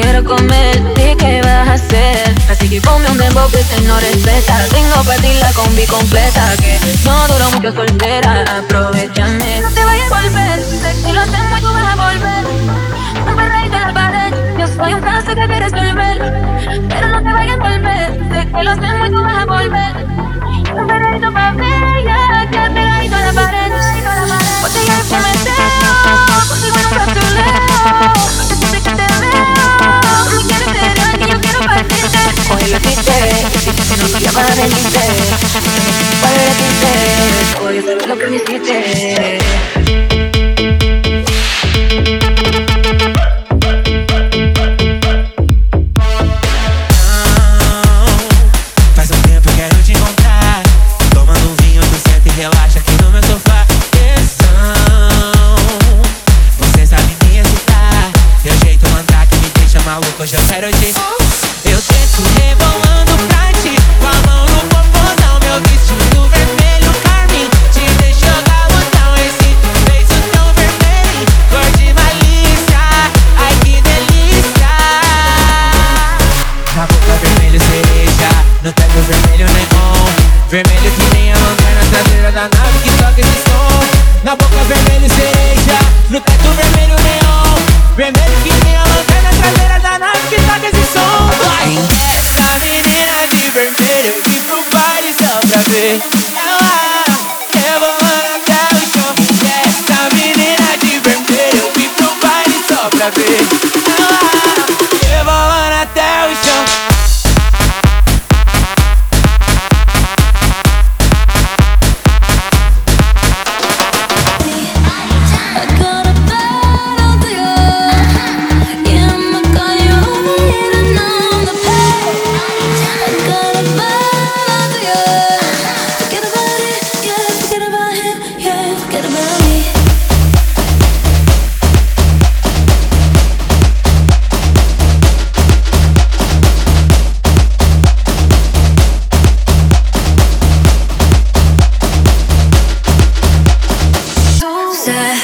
quiero comer, ¿y qué vas a hacer? Así que ponme un dembow que se no respeta. Tengo para ti la combi completa Que no duró mucho soltera, aprovechame. No te vayas a volver, que lo hacemos tú vas a volver. Un perreíto en la pared, yo soy un caso que quieres volver. Pero no te vayas a volver, sé que lo hacemos Ya para venirte, para decirte, voy a saber lo que me hiciste.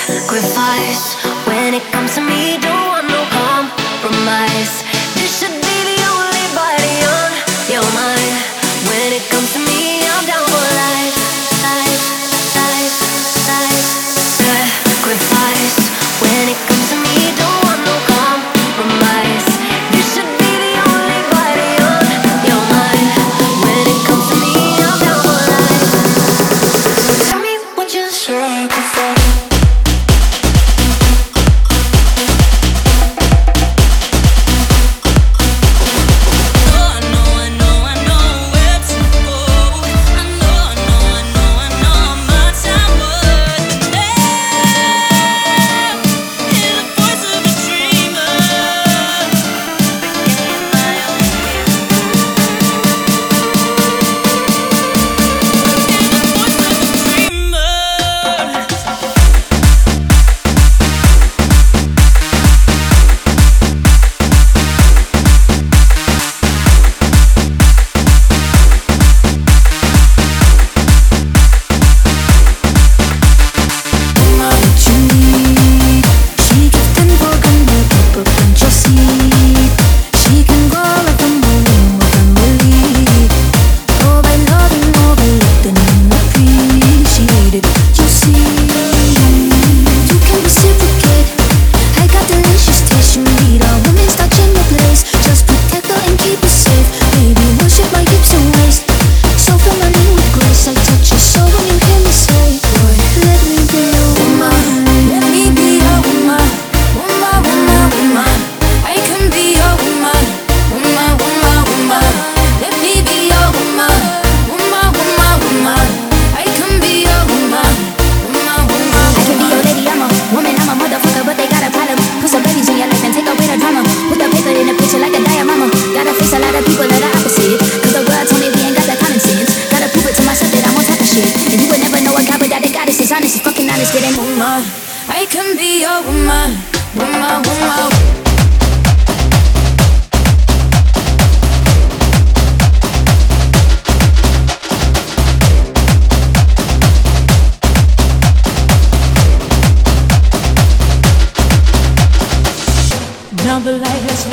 sacrifice when it comes to me. Don't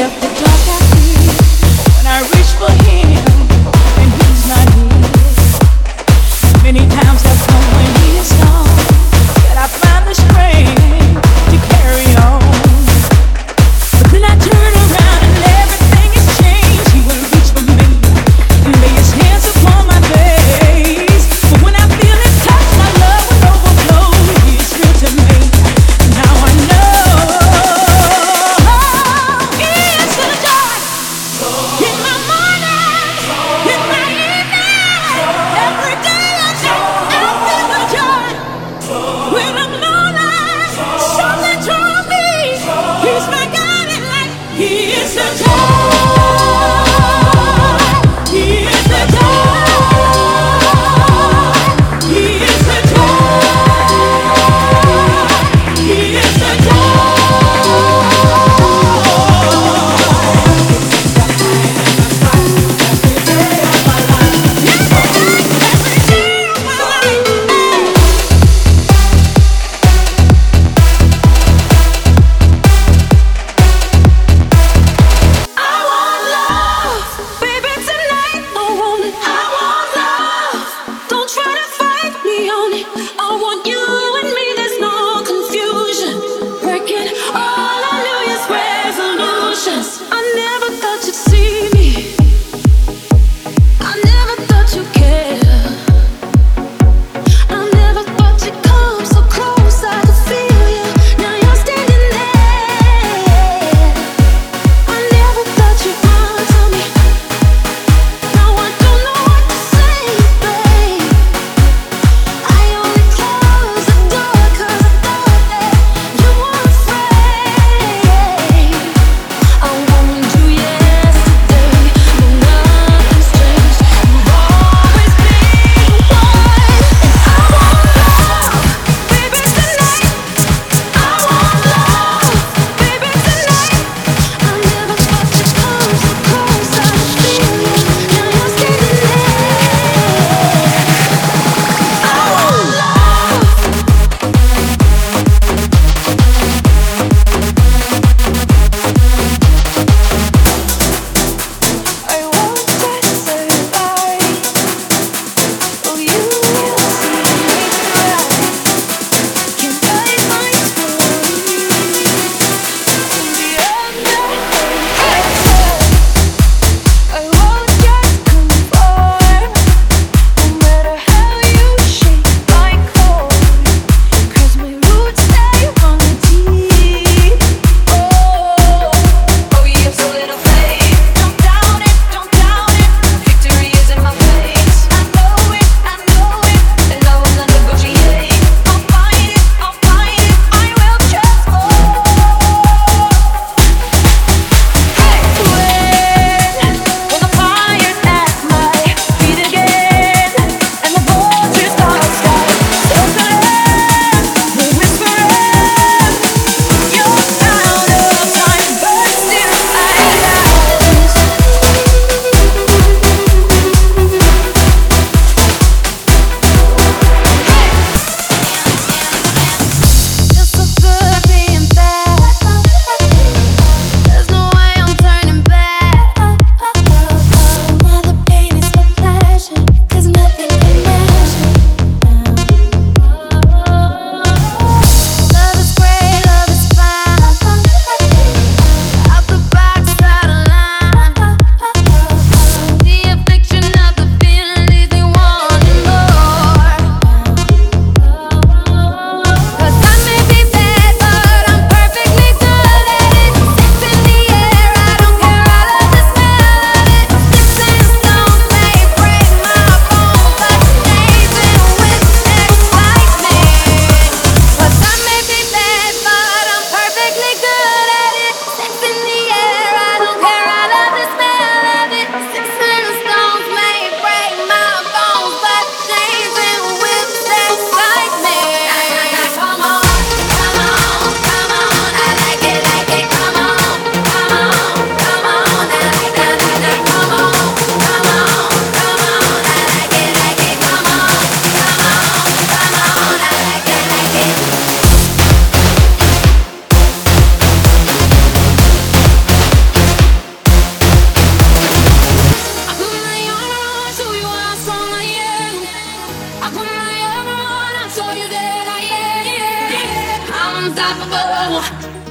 of the dark.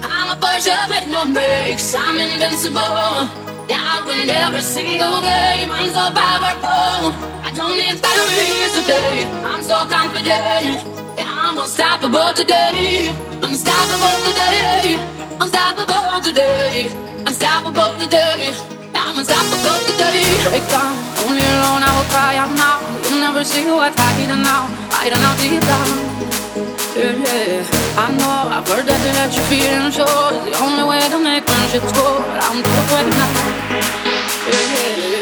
I'm a Porsche with no brakes. I'm invincible. Yeah, I win every single game. I'm so powerful. I don't need batteries today. I'm so confident. I'm unstoppable today. Unstoppable today. Unstoppable today. Unstoppable today. I'm unstoppable today. Break down, only alone I will cry out now. You'll never see what I need now. I don't know deep down. Yeah. I know I've heard that to let you feel show the only way to make friendships go. But I'm too quick now. Yeah, yeah.